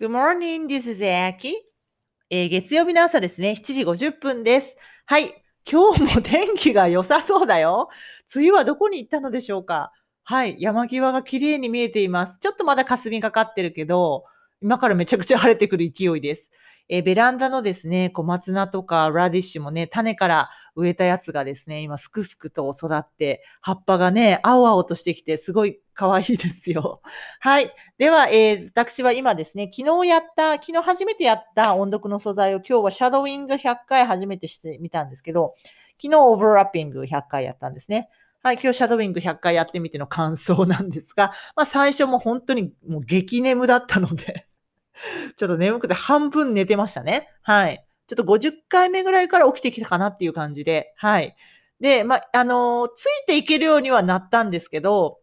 Good morning, this is Aki. えー月曜日の朝ですね、7時50分です。はい。今日も天気が良さそうだよ。梅雨はどこに行ったのでしょうか？はい。山際が綺麗に見えています。ちょっとまだ霞がかってるけど、今からめちゃくちゃ晴れてくる勢いです。えベランダのですね、小松菜とかラディッシュもね、種から植えたやつがですね、今すくすくと育って、葉っぱがね、青々としてきて、すごい可愛いですよ。はい。では、えー私は今ですね、昨日やった、昨日初めてやった音読の素材を今日はシャドウイング100回初めてしてみたんですけど、昨日オーバーラッピング100回やったんですね。はい、今日シャドウイング100回やってみての感想なんですが、まあ最初も本当にもう激眠だったので、ちょっと眠くて半分寝てましたね。はい。ちょっと50回目ぐらいから起きてきたかなっていう感じで、はい。で、まあ、のついていけるようにはなったんですけど、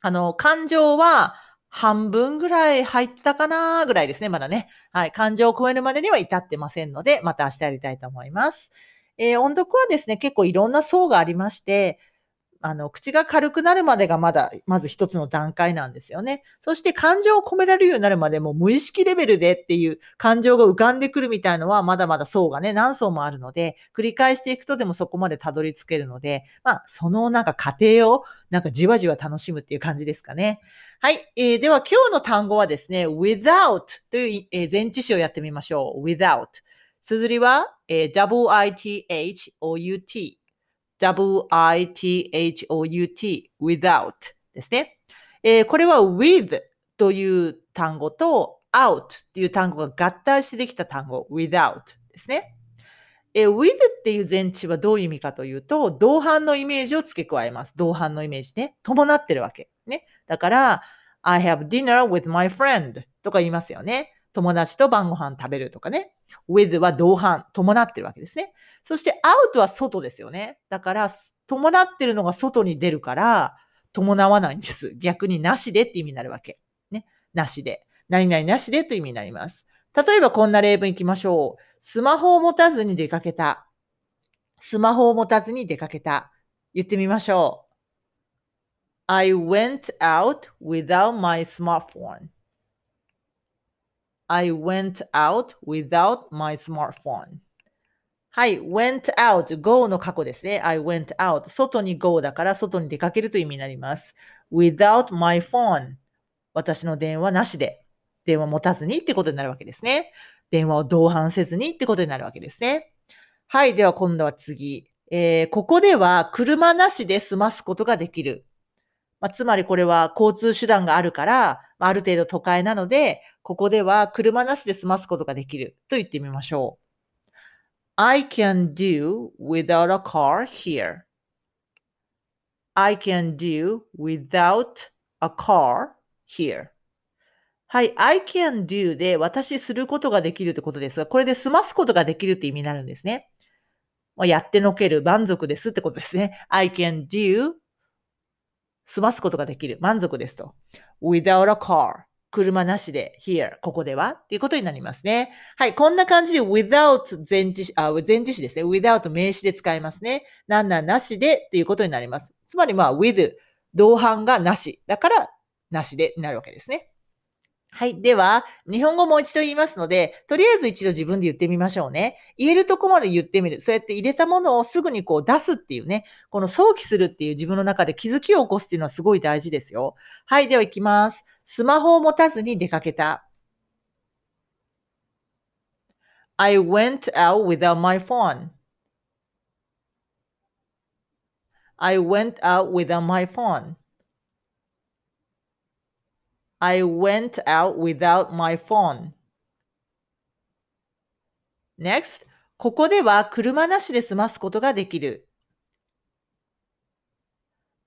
あの、感情は半分ぐらい入ったかなぐらいですね、まだね。はい。感情を超えるまでには至ってませんので、また明日やりたいと思います。えー音読はですね、結構いろんな層がありまして、あの、口が軽くなるまでがまだ、まず一つの段階なんですよね。そして感情を込められるようになるまでも無意識レベルでっていう感情が浮かんでくるみたいのはまだまだ層がね、何層もあるので、繰り返していくとでもそこまでたどり着けるので、まあ、そのなんか過程をなんかじわじわ楽しむっていう感じですかね。はい。えーでは今日の単語はですね、without という、え前置詞をやってみましょう。without。綴りは、えー w-i-t-h-o-u-t。W-i-t-h-o-u-t without ですね。えーこれは with という単語と out っていう単語が合体してできた単語 without ですね。えー with っていう前置はどういう意味かというと、同伴のイメージを付け加えます。同伴のイメージね。伴ってるわけ。ね。だから、I have dinner with my friend とか言いますよね。友達と晩ご飯食べるとかね。with は同伴、伴ってるわけですね。そして out は外ですよね。だから、伴ってるのが外に出るから、伴わないんです。逆になしでって意味になるわけ。ね。なしで。何々なしでという意味になります。例えばこんな例文いきましょう。スマホを持たずに出かけた。スマホを持たずに出かけた。言ってみましょう。I went out without my smartphone. I went out without my smartphone. はい。went out, go の過去ですね。I went out. 外に go だから外に出かけるという意味になります。without my phone. 私の電話なしで。電話持たずにってことになるわけですね。電話を同伴せずにってことになるわけですね。はい。では今度は次。えーここでは車なしで済ますことができる。まあ、つまりこれは交通手段があるから、ある程度都会なので、ここでは車なしで済ますことができると言ってみましょう。I can do without a car here. I can do without a car here. はい。I can do で私することができるってことですが、これで済ますことができるって意味になるんですね。やってのける、満足ですってことですね。I can do 済ますことができる。満足ですと。without a car 車なしで here ここではっていうことになりますね。はい。こんな感じで without 前置詞、あ、前置詞ですね。without 名詞で使いますね。なんなんなしでっていうことになります。つまりまあ with 同伴がなし。だからなしでになるわけですね。はい。では、日本語もう一度言いますので、とりあえず一度自分で言ってみましょうね。言えるとこまで言ってみる。そうやって入れたものをすぐにこう出すっていうね。この想起するっていう自分の中で気づきを起こすっていうのはすごい大事ですよ。はい。では行きます。スマホを持たずに出かけた。I went out without my phone. I went out without my phone. I went out without my phone. Next, ここでは車なしで済ますことができる。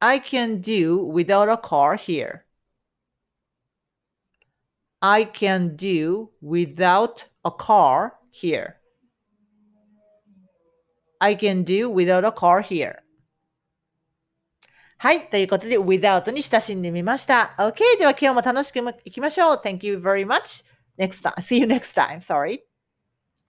I can do without a car here. I can do without a car here. I can do without a car here. はい。ということで、without に親しんでみました。OK。では今日も楽しくいきましょう。Thank you very much. Next time. See you next time. Sorry.